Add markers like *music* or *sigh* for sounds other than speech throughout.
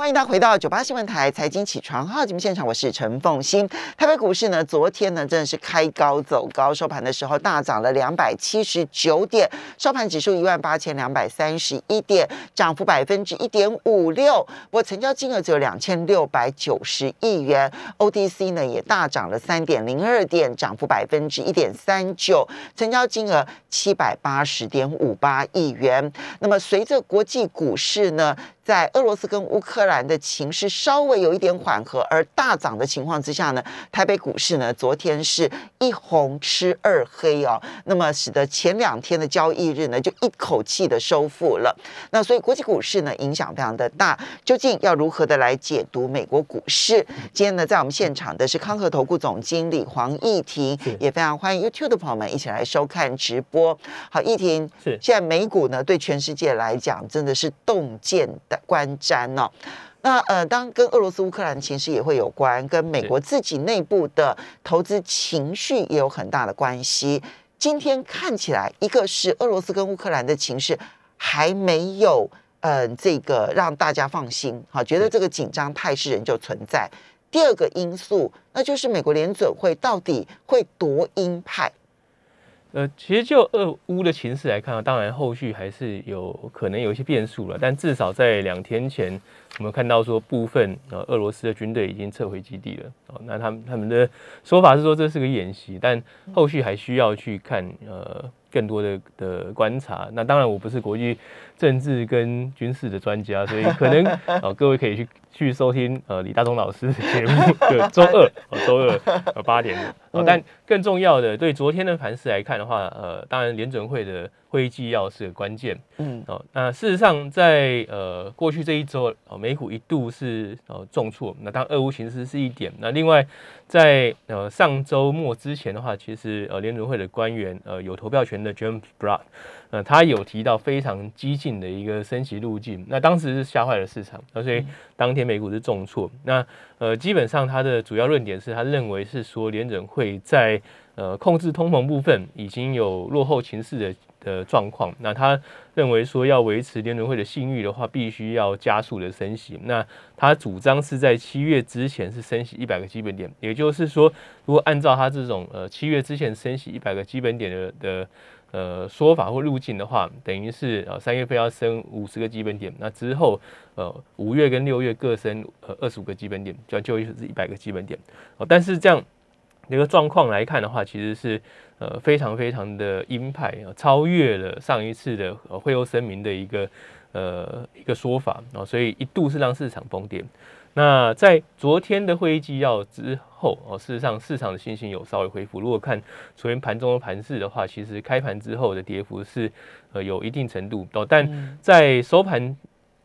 欢迎大家回到九八新闻台财经起床号节目现场，我是陈凤欣。台北股市呢，昨天呢真的是开高走高，收盘的时候大涨了两百七十九点，收盘指数一万八千两百三十一点，涨幅百分之一点五六。不过成交金额只有两千六百九十亿元，OTC 呢也大涨了三点零二点，涨幅百分之一点三九，成交金额七百八十点五八亿元。那么随着国际股市呢，在俄罗斯跟乌克兰的情势稍微有一点缓和而大涨的情况之下呢，台北股市呢昨天是一红吃二黑哦，那么使得前两天的交易日呢就一口气的收复了。那所以国际股市呢影响非常的大，究竟要如何的来解读美国股市？今天呢在我们现场的是康和投顾总经理黄义婷，也非常欢迎 YouTube 的朋友们一起来收看直播。好，义婷是现在美股呢对全世界来讲真的是洞见的观瞻哦。那呃，当然跟俄罗斯乌克兰情势也会有关，跟美国自己内部的投资情绪也有很大的关系。今天看起来，一个是俄罗斯跟乌克兰的情势还没有呃这个让大家放心，好，觉得这个紧张态势仍旧存在。第二个因素，那就是美国联准会到底会多鹰派？呃，其实就俄乌的情势来看啊，当然后续还是有可能有一些变数了，但至少在两天前，我们看到说部分呃俄罗斯的军队已经撤回基地了。哦，那他们他们的说法是说这是个演习，但后续还需要去看呃更多的的观察。那当然我不是国际政治跟军事的专家，所以可能 *laughs* 哦各位可以去去收听呃李大忠老师的节目，就周二哦周二呃八点哦。但更重要的，对昨天的盘势来看的话，呃，当然联准会的会议纪要是个关键。嗯，哦，那事实上在呃过去这一周，哦美股一度是呃重挫，那当俄乌形势是一点，那另外在呃上周末之前的话，其实呃联准会的官员呃有投票权的 James Brown，呃他有提到非常激进的一个升息路径，那当时是吓坏了市场，那所以当天美股是重挫。那呃基本上他的主要论点是他认为是说联准会会在呃控制通膨部分已经有落后情势的的状况，那他认为说要维持联准会的信誉的话，必须要加速的升息。那他主张是在七月之前是升息一百个基本点，也就是说，如果按照他这种呃七月之前升息一百个基本点的的呃说法或路径的话，等于是呃三月份要升五十个基本点，那之后呃五月跟六月各升呃二十五个基本点，就就是一百个基本点。哦，但是这样一个状况来看的话，其实是呃非常非常的鹰派啊，超越了上一次的呃会后声明的一个呃一个说法啊，所以一度是让市场崩跌。那在昨天的会议纪要之后哦，事实上市场的信心有稍微恢复。如果看昨天盘中的盘势的话，其实开盘之后的跌幅是呃有一定程度哦，但在收盘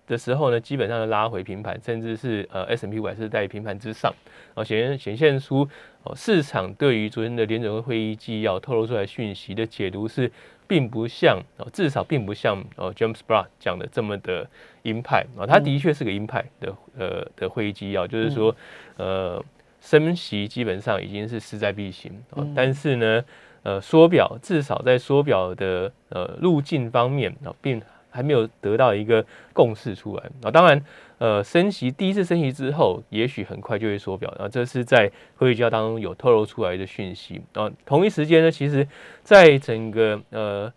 的时候呢，基本上拉回平盘，甚至是呃 S M P 五还是在平盘之上，哦显显现出哦市场对于昨天的联准会会议纪要透露出来讯息的解读是，并不像哦至少并不像哦 James Brown 讲的这么的鹰派啊，他的确是个鹰派的呃的会议纪要，就是说呃升息基本上已经是势在必行，但是呢呃缩表至少在缩表的呃路径方面啊并。还没有得到一个共识出来啊！当然，呃，升息第一次升息之后，也许很快就会缩表，然后这是在会议纪要当中有透露出来的讯息啊。同一时间呢，其实在整个呃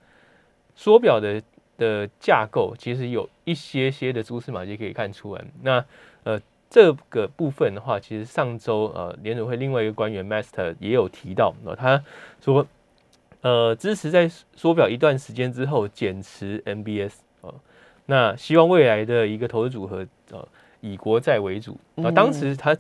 缩表的的架构，其实有一些些的蛛丝马迹可以看出来。那呃这个部分的话，其实上周呃联准会另外一个官员 Master 也有提到啊，他说呃支持在缩表一段时间之后减持 MBS。那希望未来的一个投资组合，呃，以国债为主。啊，当时他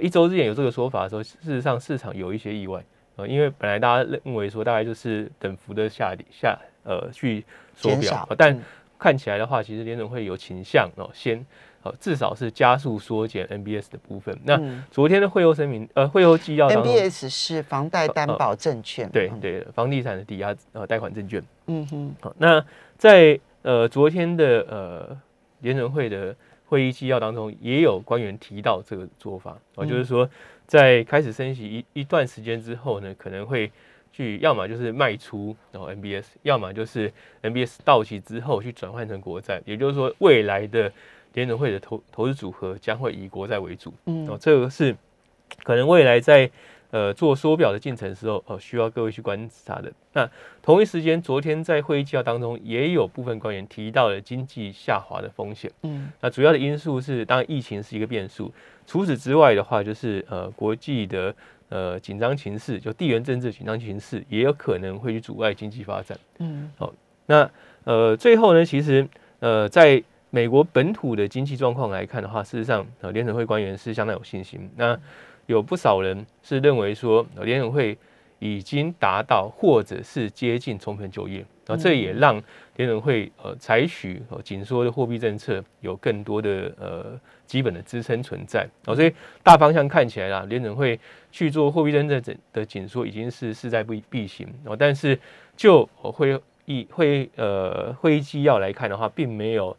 一周之前有这个说法的时候，事实上市场有一些意外，呃，因为本来大家认为说大概就是等幅的下跌下，呃，去缩表，但看起来的话，其实联总会有倾向哦，先呃至少是加速缩减 MBS 的部分。那昨天的会后声明，呃，会后纪要，MBS 是房贷担保证券，对对，房地产的抵押呃贷款证券。嗯哼，好，那在呃，昨天的呃联准会的会议纪要当中，也有官员提到这个做法啊，就是说在开始升息一一段时间之后呢，可能会去要么就是卖出然后 MBS，要么就是 MBS 到期之后去转换成国债，也就是说未来的联准会的投投资组合将会以国债为主，嗯，哦，这个是可能未来在呃做缩表的进程时候，哦，需要各位去观察的。那同一时间，昨天在会议纪要当中，也有部分官员提到了经济下滑的风险，嗯，那主要的因素是，当然疫情是一个变数，除此之外的话，就是呃国际的呃紧张情势，就地缘政治紧张情势，也有可能会去阻碍经济发展，嗯，好，那呃最后呢，其实呃在美国本土的经济状况来看的话，事实上，呃，联准会官员是相当有信心。那有不少人是认为说，联准会已经达到或者是接近充分就业，那这也让联准会呃采取紧缩的货币政策有更多的呃基本的支撑存在。哦，所以大方向看起来啦，联准会去做货币政策的紧缩已经是势在必必行。哦，但是就会议会呃会议纪要来看的话，并没有。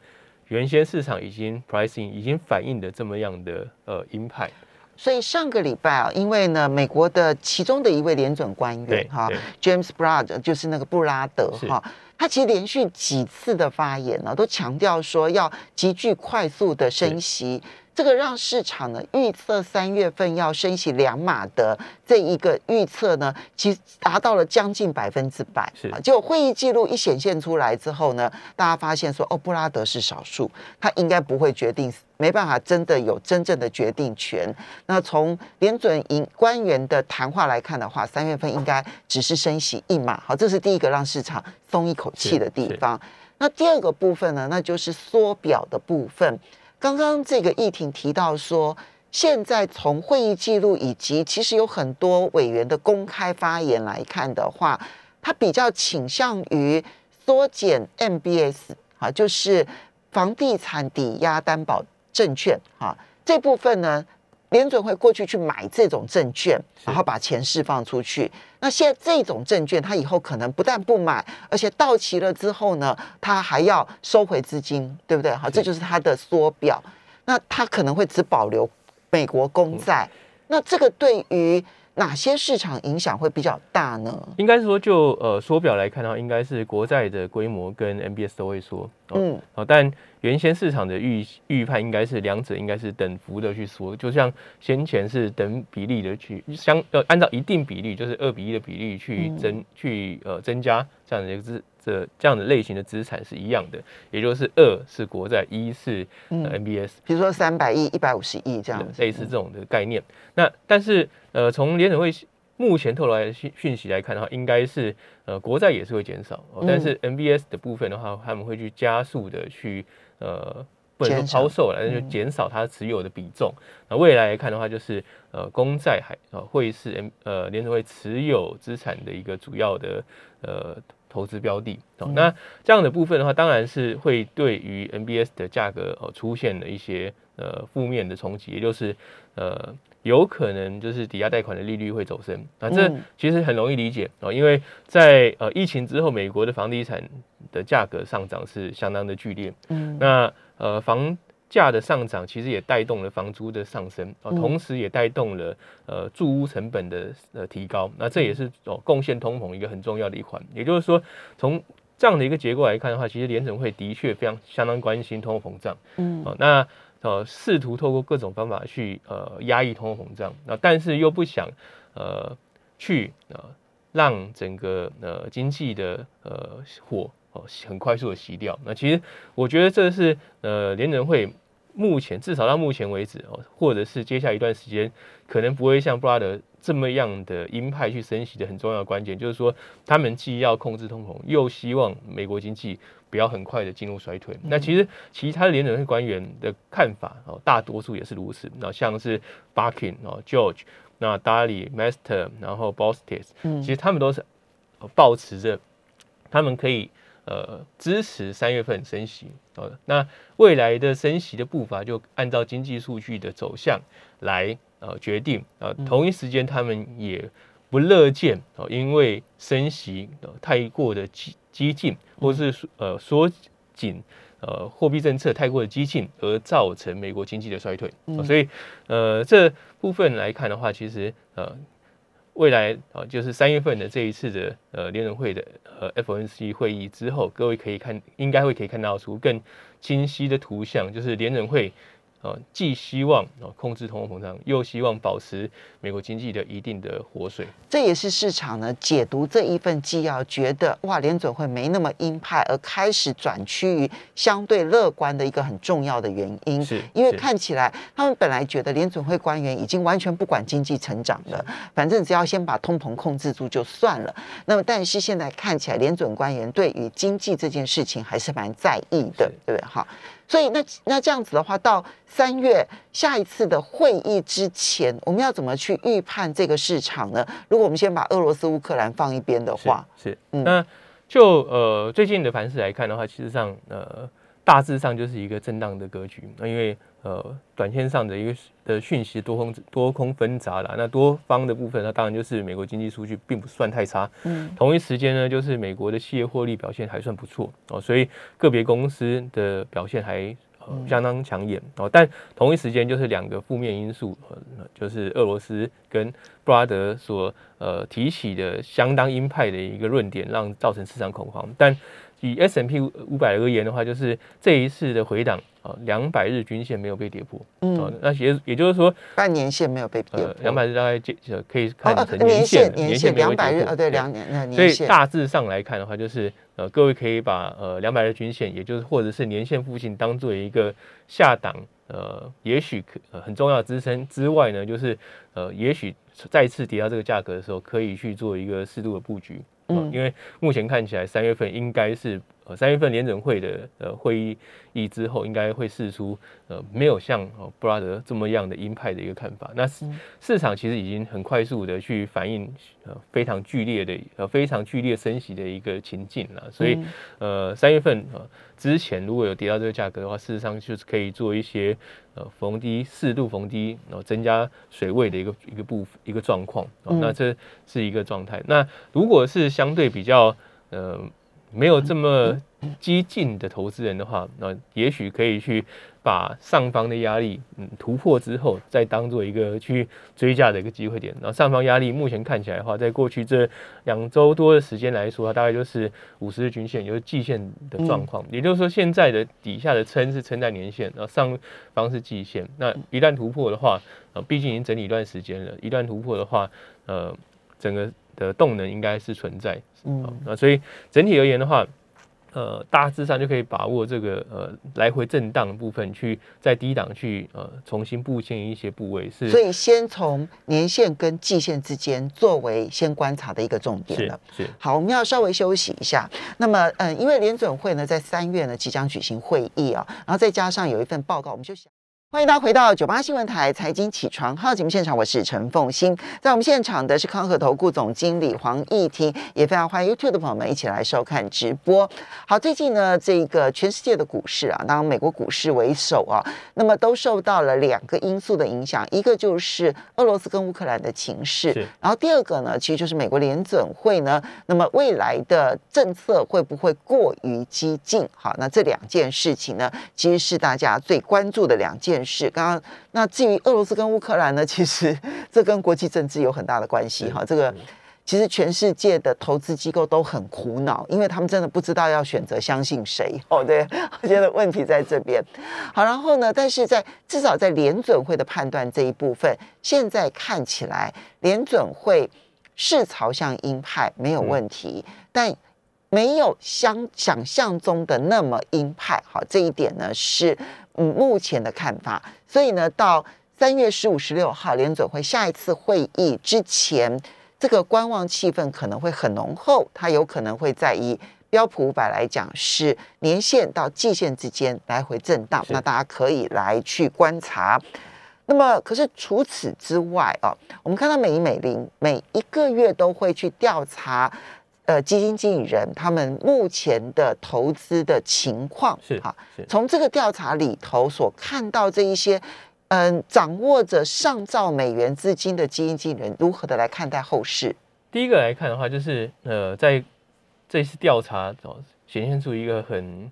原先市场已经 pricing 已经反映的这么样的呃鹰派，所以上个礼拜啊，因为呢，美国的其中的一位联准官员哈，James Brad 就是那个布拉德哈，他其实连续几次的发言呢，都强调说要急剧快速的升息。这个让市场呢预测三月份要升息两码的这一个预测呢，其实达到了将近百分之百。是，结果会议记录一显现出来之后呢，大家发现说，哦，布拉德是少数，他应该不会决定，没办法真的有真正的决定权。那从联准营官员的谈话来看的话，三月份应该只是升息一码。好，这是第一个让市场松一口气的地方。那第二个部分呢，那就是缩表的部分。刚刚这个议庭提到说，现在从会议记录以及其实有很多委员的公开发言来看的话，他比较倾向于缩减 MBS 啊，就是房地产抵押担保证券啊这部分呢，联准会过去去买这种证券，然后把钱释放出去。那现在这种证券，它以后可能不但不买，而且到期了之后呢，它还要收回资金，对不对？好，这就是它的缩表。那它可能会只保留美国公债。那这个对于哪些市场影响会比较大呢？应该是说，就呃缩表来看的话，应该是国债的规模跟 MBS 都会缩。嗯，好，但。原先市场的预预判应该是两者应该是等幅的去缩，就像先前是等比例的去相呃按照一定比例，就是二比一的比例去增去呃增加这样的一个资这这样的类型的资产是一样的，也就是二是国债，一是 MBS，比如说三百亿、一百五十亿这样类似这种的概念。那但是呃从联储会目前透露来的讯讯息来看的话，应该是呃国债也是会减少，但是 MBS 的部分的话，他们会去加速的去。呃，不能说抛售了，那就减少它持有的比重。那未来来看的话，就是呃，公债还呃会是 M 呃联储会持有资产的一个主要的呃投资标的。那这样的部分的话，当然是会对于 NBS 的价格呃出现了一些呃负面的冲击，也就是呃。有可能就是抵押贷款的利率会走升，那这其实很容易理解哦，因为在呃疫情之后，美国的房地产的价格上涨是相当的剧烈，嗯，那呃房价的上涨其实也带动了房租的上升，哦，同时也带动了呃住屋成本的呃提高，那这也是哦贡献通膨一个很重要的一环，也就是说从这样的一个结构来看的话，其实联准会的确非常相当关心通货膨胀，嗯，哦那。呃，试图透过各种方法去呃压抑通货膨胀，那但是又不想呃去呃让整个呃经济的呃火哦很快速的熄掉。那其实我觉得这是呃联人会目前至少到目前为止哦，或者是接下来一段时间可能不会像布拉德这么样的鹰派去升息的很重要的关键，就是说他们既要控制通膨，又希望美国经济。不要很快的进入衰退。那其实其他的联准会官员的看法哦，大多数也是如此。那像是 Barkin 哦，George，那 Daly Master，然后 Bostis，其实他们都是保持着他们可以呃支持三月份升息哦。那未来的升息的步伐就按照经济数据的走向来呃决定啊。同一时间，他们也不乐见哦，因为升息太过的激激进。或是呃缩紧呃货币政策太过的激进，而造成美国经济的衰退。所以呃这部分来看的话，其实呃未来啊，就是三月份的这一次的呃联准会的呃 FNC 会议之后，各位可以看，应该会可以看到出更清晰的图像，就是联准会。呃，既希望啊控制通货膨胀，又希望保持美国经济的一定的活水。这也是市场呢解读这一份纪要，觉得哇联准会没那么鹰派，而开始转趋于相对乐观的一个很重要的原因。是，因为看起来他们本来觉得联准会官员已经完全不管经济成长了，反正只要先把通膨控制住就算了。那么，但是现在看起来联准官员对于经济这件事情还是蛮在意的，对不对？哈。所以那那这样子的话，到三月下一次的会议之前，我们要怎么去预判这个市场呢？如果我们先把俄罗斯乌克兰放一边的话，是，那就呃最近的盘势来看的话，其实上呃大致上就是一个震荡的格局。那因为呃，短线上的一个的讯息多空多空分杂了。那多方的部分，那当然就是美国经济数据并不算太差。嗯，同一时间呢，就是美国的企业获利表现还算不错哦，所以个别公司的表现还相当抢眼哦。但同一时间就是两个负面因素，呃，就是俄罗斯跟布拉德所呃提起的相当鹰派的一个论点，让造成市场恐慌。但以 S M P 五百而言的话，就是这一次的回档啊，两百日均线没有被跌破，嗯，那也也就是说半年线没有被跌破，两百日大概就可以看成年线，年线两百日啊，对，两年那年所以大致上来看的话，就是呃，各位可以把呃两百日均线，也就是或者是年线附近当做一个下档，呃，也许可很重要的支撑之外呢，就是呃，也许再次跌到这个价格的时候，可以去做一个适度的布局。嗯，因为目前看起来三月份应该是呃三月份联准会的呃会议议之后，应该会释出呃没有像布拉德这么样的鹰派的一个看法。那市市场其实已经很快速的去反映呃非常剧烈的呃非常剧烈升息的一个情境了。所以呃三月份呃之前如果有跌到这个价格的话，事实上就是可以做一些。呃，逢低适度逢低，然后增加水位的一个一个部一个状况，那这是一个状态。那如果是相对比较呃没有这么激进的投资人的话，那也许可以去。把上方的压力嗯突破之后，再当做一个去追价的一个机会点。然后上方压力目前看起来的话，在过去这两周多的时间来说，大概就是五十日均线，就是季线的状况。也就是说，现在的底下的撑是撑在年线，然后上方是季线。那一旦突破的话，啊，毕竟已经整理一段时间了，一旦突破的话，呃，整个的动能应该是存在。嗯，那所以整体而言的话。呃，大致上就可以把握这个呃来回震荡部分，去在低档去呃重新布线一些部位是。所以先从年线跟季线之间作为先观察的一个重点了。是。好，我们要稍微休息一下。那么，嗯，因为联准会呢在三月呢即将举行会议啊，然后再加上有一份报告，我们就想。欢迎大家回到九八新闻台财经起床号节目现场，我是陈凤欣，在我们现场的是康和投顾总经理黄义婷，也非常欢迎 YouTube 的朋友们一起来收看直播。好，最近呢，这个全世界的股市啊，当美国股市为首啊，那么都受到了两个因素的影响，一个就是俄罗斯跟乌克兰的情势，然后第二个呢，其实就是美国联准会呢，那么未来的政策会不会过于激进？好，那这两件事情呢，其实是大家最关注的两件。是，刚刚那至于俄罗斯跟乌克兰呢？其实 *laughs* 这跟国际政治有很大的关系哈。这个其实全世界的投资机构都很苦恼，因为他们真的不知道要选择相信谁哦。对，*laughs* 我觉得问题在这边。好，然后呢，但是在至少在联准会的判断这一部分，现在看起来联准会是朝向鹰派没有问题，但没有相想象中的那么鹰派。好，这一点呢是。嗯，目前的看法，所以呢，到三月十五、十六号联准会下一次会议之前，这个观望气氛可能会很浓厚。它有可能会在以标普五百来讲，是年线到季线之间来回震荡。那大家可以来去观察。那么，可是除此之外啊，我们看到美银美林每一个月都会去调查。呃，基金经理人他们目前的投资的情况是哈，从这个调查里头所看到这一些，嗯，掌握着上兆美元资金的基金经理人如何的来看待后市？第一个来看的话，就是呃，在这次调查哦，显现出一个很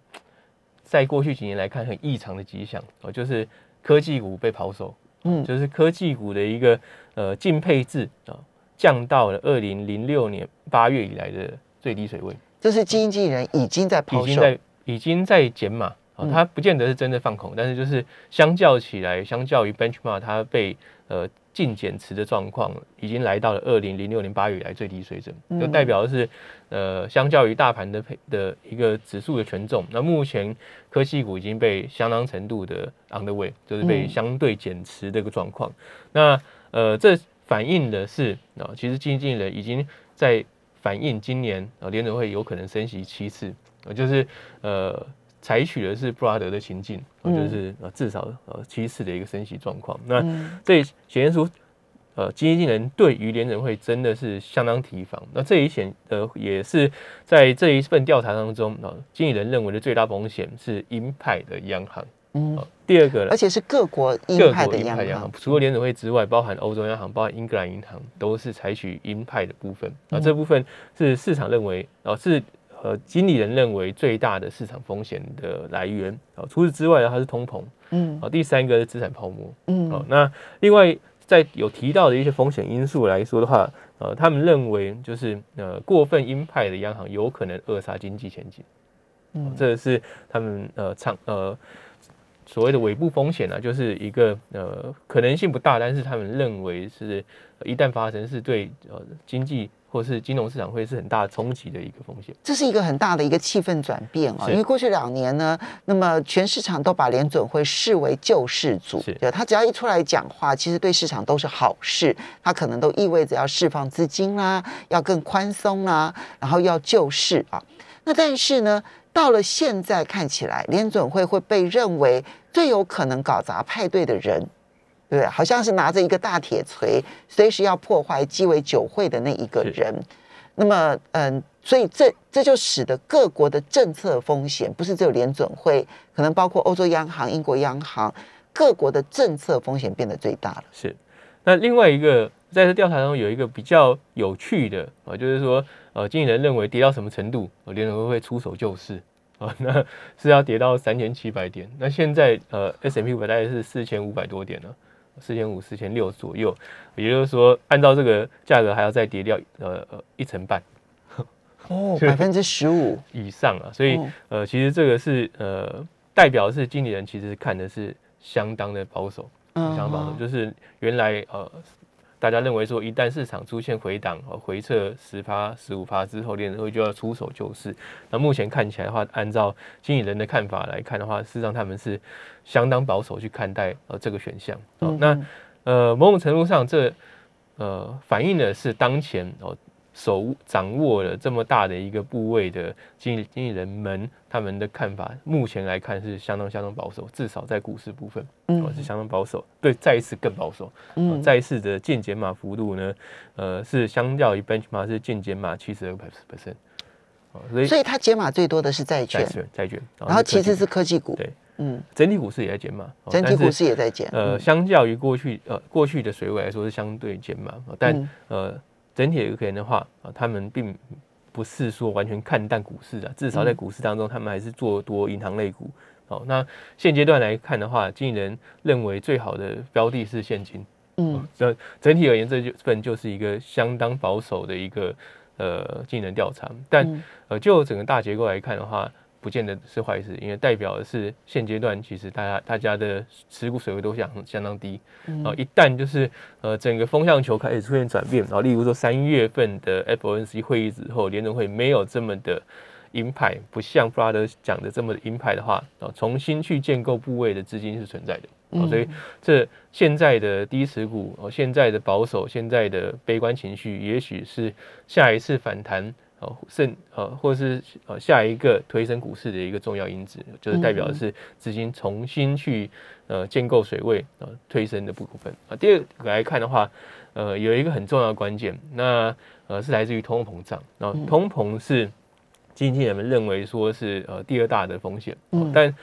在过去几年来看很异常的迹象哦，就是科技股被抛售，嗯，就是科技股的一个呃净配置啊。降到了二零零六年八月以来的最低水位，这是基金经理人已经在抛售，已经在已经在减码。哦，它不见得是真的放空，但是就是相较起来，相较于 benchmark 它被呃净减持的状况，已经来到了二零零六年八月以来最低水准，就代表的是呃相较于大盘的配的一个指数的权重，那目前科技股已经被相当程度的 underweight，就是被相对减持的一个状况。那呃这反映的是啊，其实经理人已经在反映今年啊联准会有可能升息七次，啊就是呃。采取的是布拉德的情境，就是呃至少呃七次的一个升息状况。那这显现出呃经理人对于联准会真的是相当提防。那这一显呃也是在这一份调查当中啊，经理人认为的最大风险是鹰派的央行。嗯，第二个，而且是各国鹰派的央行，除了联准会之外，包含欧洲央行、包含英格兰银行，都是采取鹰派的部分。啊这部分是市场认为啊是。呃，经理人认为最大的市场风险的来源。啊，除此之外呢，它是通膨，嗯，啊，第三个是资产泡沫，嗯，好，那另外在有提到的一些风险因素来说的话，呃，他们认为就是呃，过分鹰派的央行有可能扼杀经济前景，嗯，这是他们呃唱呃所谓的尾部风险呢，就是一个呃可能性不大，但是他们认为是一旦发生是对呃经济。或是金融市场会是很大冲击的一个风险，这是一个很大的一个气氛转变啊！因为过去两年呢，那么全市场都把联准会视为救世主，对，他只要一出来讲话，其实对市场都是好事，他可能都意味着要释放资金啦，要更宽松啦，然后要救市啊。那但是呢，到了现在看起来，联准会会被认为最有可能搞砸派对的人。对，好像是拿着一个大铁锤，随时要破坏鸡尾酒会的那一个人。那么，嗯，所以这这就使得各国的政策风险，不是只有联准会，可能包括欧洲央行、英国央行，各国的政策风险变得最大了。是。那另外一个，在这调查中有一个比较有趣的啊，就是说，呃，经理人认为跌到什么程度，联准会会出手救市啊？那是要跌到三千七百点。那现在，呃，S M P 五百大概是四千五百多点了。四千五、四千六左右，也就是说，按照这个价格，还要再跌掉呃呃一成半，哦，*laughs* 百分之十五以上啊。所以呃，其实这个是呃，代表是经理人其实看的是相当的保守，相当保守，就是原来呃。大家认为说，一旦市场出现回档和回撤十趴、十五趴之后，联储会就要出手救市。那目前看起来的话，按照经理人的看法来看的话，事实上他们是相当保守去看待呃这个选项。哦，那呃某种程度上，这呃反映的是当前哦。手掌握了这么大的一个部位的经经理人们，他们的看法目前来看是相当相当保守，至少在股市部分，嗯，是相当保守。对，再一次更保守，嗯，再一次的渐减码幅度呢，呃，是相较于 benchmark 是渐减码七十二 percent，所以所以它减码最多的是债券，债券，然后其次是科技股，对，嗯，整体股市也在减码，整体股市也在减，呃，相较于过去呃过去的水位来说是相对减码，但呃。整体而言的话啊，他们并不是说完全看淡股市的，至少在股市当中，他们还是做多银行类股。哦，那现阶段来看的话，经纪人认为最好的标的是现金。嗯，这整体而言，这就份就是一个相当保守的一个呃技能调查。但呃，就整个大结构来看的话。不见得是坏事，因为代表的是现阶段其实大家大家的持股水位都相相当低啊。一旦就是呃整个风向球开始出现转变，然后例如说三月份的 FOMC 会议之后，联总会没有这么的鹰派，不像布拉德讲的这么的鹰派的话啊，重新去建构部位的资金是存在的啊。所以这现在的低持股，哦现在的保守，现在的悲观情绪，也许是下一次反弹。哦，甚呃，或是呃，下一个推升股市的一个重要因子，就是代表的是资金重新去呃建构水位呃推升的部分啊。第二个来看的话，呃，有一个很重要的关键，那呃是来自于通货膨胀。然后通膨是经济人们认为说是呃第二大的风险，但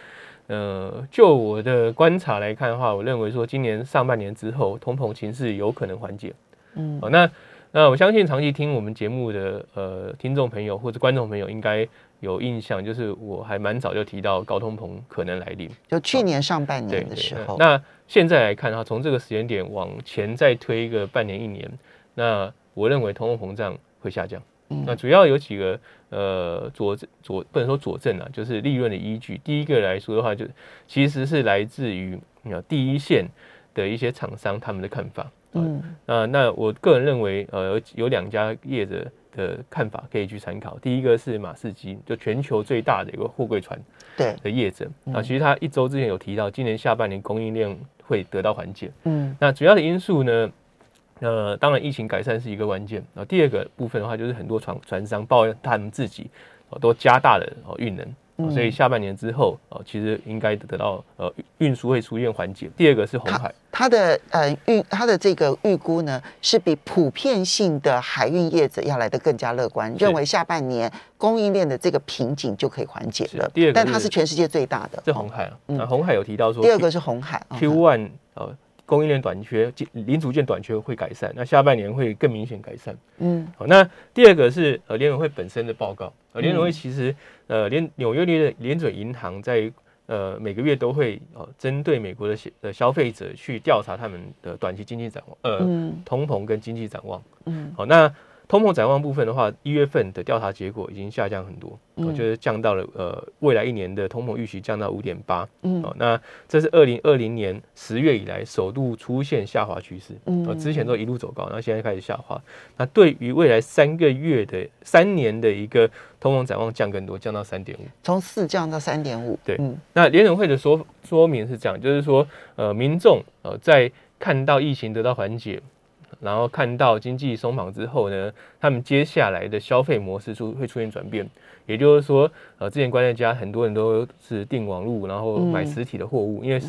呃就我的观察来看的话，我认为说今年上半年之后，通膨情势有可能缓解。嗯，哦那。那我相信长期听我们节目的呃听众朋友或者观众朋友应该有印象，就是我还蛮早就提到高通膨可能来临，就去年上半年的时候。那现在来看的话，从这个时间点往前再推一个半年一年，那我认为通货膨胀会下降。那主要有几个呃佐佐不能说佐证啊，就是利润的依据。第一个来说的话，就其实是来自于呃第一线的一些厂商他们的看法。嗯，那那我个人认为，呃，有有两家业者的看法可以去参考。第一个是马士基，就全球最大的一个货柜船对的业者啊，其实他一周之前有提到，今年下半年供应链会得到缓解。嗯，那主要的因素呢？呃，当然疫情改善是一个关键。然后第二个部分的话，就是很多船船商抱怨他们自己哦都加大了哦运能，所以下半年之后哦，其实应该得到呃运输会出现缓解。第二个是红海，它的呃预它的这个预估呢，是比普遍性的海运业者要来的更加乐观，认为下半年供应链的这个瓶颈就可以缓解了。第二个，但它是全世界最大的。这红海啊，那红海有提到说，第二个是红海 Q one 呃。供应链短缺，零组件短缺会改善，那下半年会更明显改善。嗯，好，那第二个是呃联委会本身的报告，呃联准会其实呃联纽约联联准银行在呃每个月都会呃针对美国的消呃消费者去调查他们的短期经济展望，呃通膨跟经济展望。嗯，好，那。通膨展望部分的话，一月份的调查结果已经下降很多，我觉得降到了呃未来一年的通膨预期降到五点八，嗯，哦，那这是二零二零年十月以来首度出现下滑趋势，嗯，之前都一路走高，然后现在开始下滑。那对于未来三个月的三年的一个通膨展望降更多，降到三点五，从四降到三点五，对，嗯那联准会的说说明是这样，就是说呃民众呃在看到疫情得到缓解。然后看到经济松绑之后呢，他们接下来的消费模式出会出现转变，也就是说，呃，之前关在家，很多人都是订网络，然后买实体的货物，因为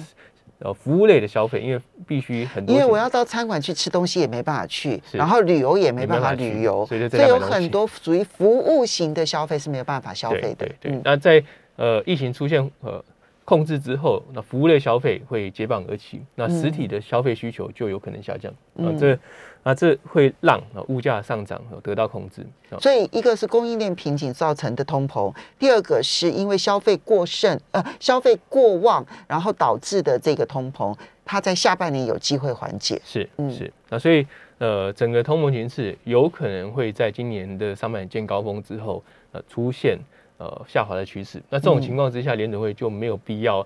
呃服务类的消费，因为必须很多，因为我要到餐馆去吃东西也没办法去，然后旅游也没办法旅游，所以有很多属于服务型的消费是没有办法消费的。对对，那在呃疫情出现呃。控制之后，那服务类消费会接棒而起，那实体的消费需求就有可能下降啊。这啊，这会让物价上涨得到控制。所以，一个是供应链瓶颈造成的通膨，第二个是因为消费过剩呃消费过旺，然后导致的这个通膨，它在下半年有机会缓解。是是，那所以呃，整个通膨形势有可能会在今年的上半年见高峰之后呃出现。呃，下滑的趋势。那这种情况之下，联准会就没有必要，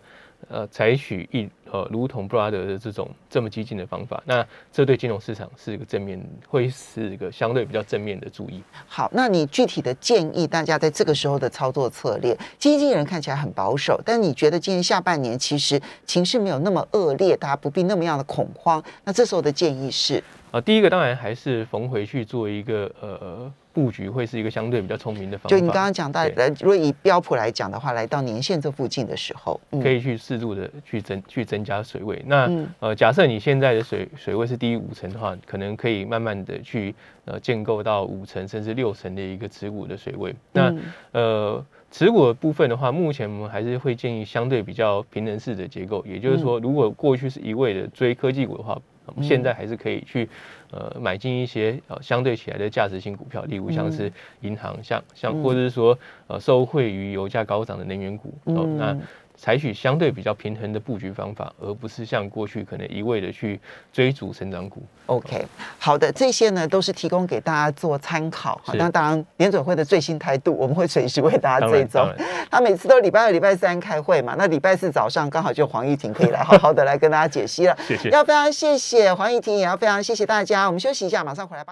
呃，采取一呃，如同布拉德的这种这么激进的方法。那这对金融市场是一个正面，会是一个相对比较正面的注意。好，那你具体的建议，大家在这个时候的操作策略，经纪人看起来很保守，但你觉得今年下半年其实情势没有那么恶劣，大家不必那么样的恐慌。那这时候的建议是？啊，第一个当然还是逢回去做一个呃布局，会是一个相对比较聪明的方法。就你刚刚讲到，呃，如果以标普来讲的话，来到年线这附近的时候，可以去适度的去增去增加水位。那呃，假设你现在的水水位是低于五成的话，可能可以慢慢的去呃建构到五成甚至六成的一个持股的水位。那呃持股的部分的话，目前我们还是会建议相对比较平衡式的结构，也就是说，如果过去是一味的追科技股的话。现在还是可以去，呃，买进一些呃相对起来的价值性股票，例如像是银行，像像或者是说呃受惠于油价高涨的能源股哦，那。采取相对比较平衡的布局方法，而不是像过去可能一味的去追逐成长股。OK，好的，这些呢都是提供给大家做参考。好，那当然联准会的最新态度，我们会随时为大家追踪。*laughs* 他每次都礼拜二、礼拜三开会嘛，那礼拜四早上刚好就黄玉婷可以来好好的来跟大家解析了。*laughs* 谢谢，要非常谢谢黄玉婷，也要非常谢谢大家。我们休息一下，马上回来吧。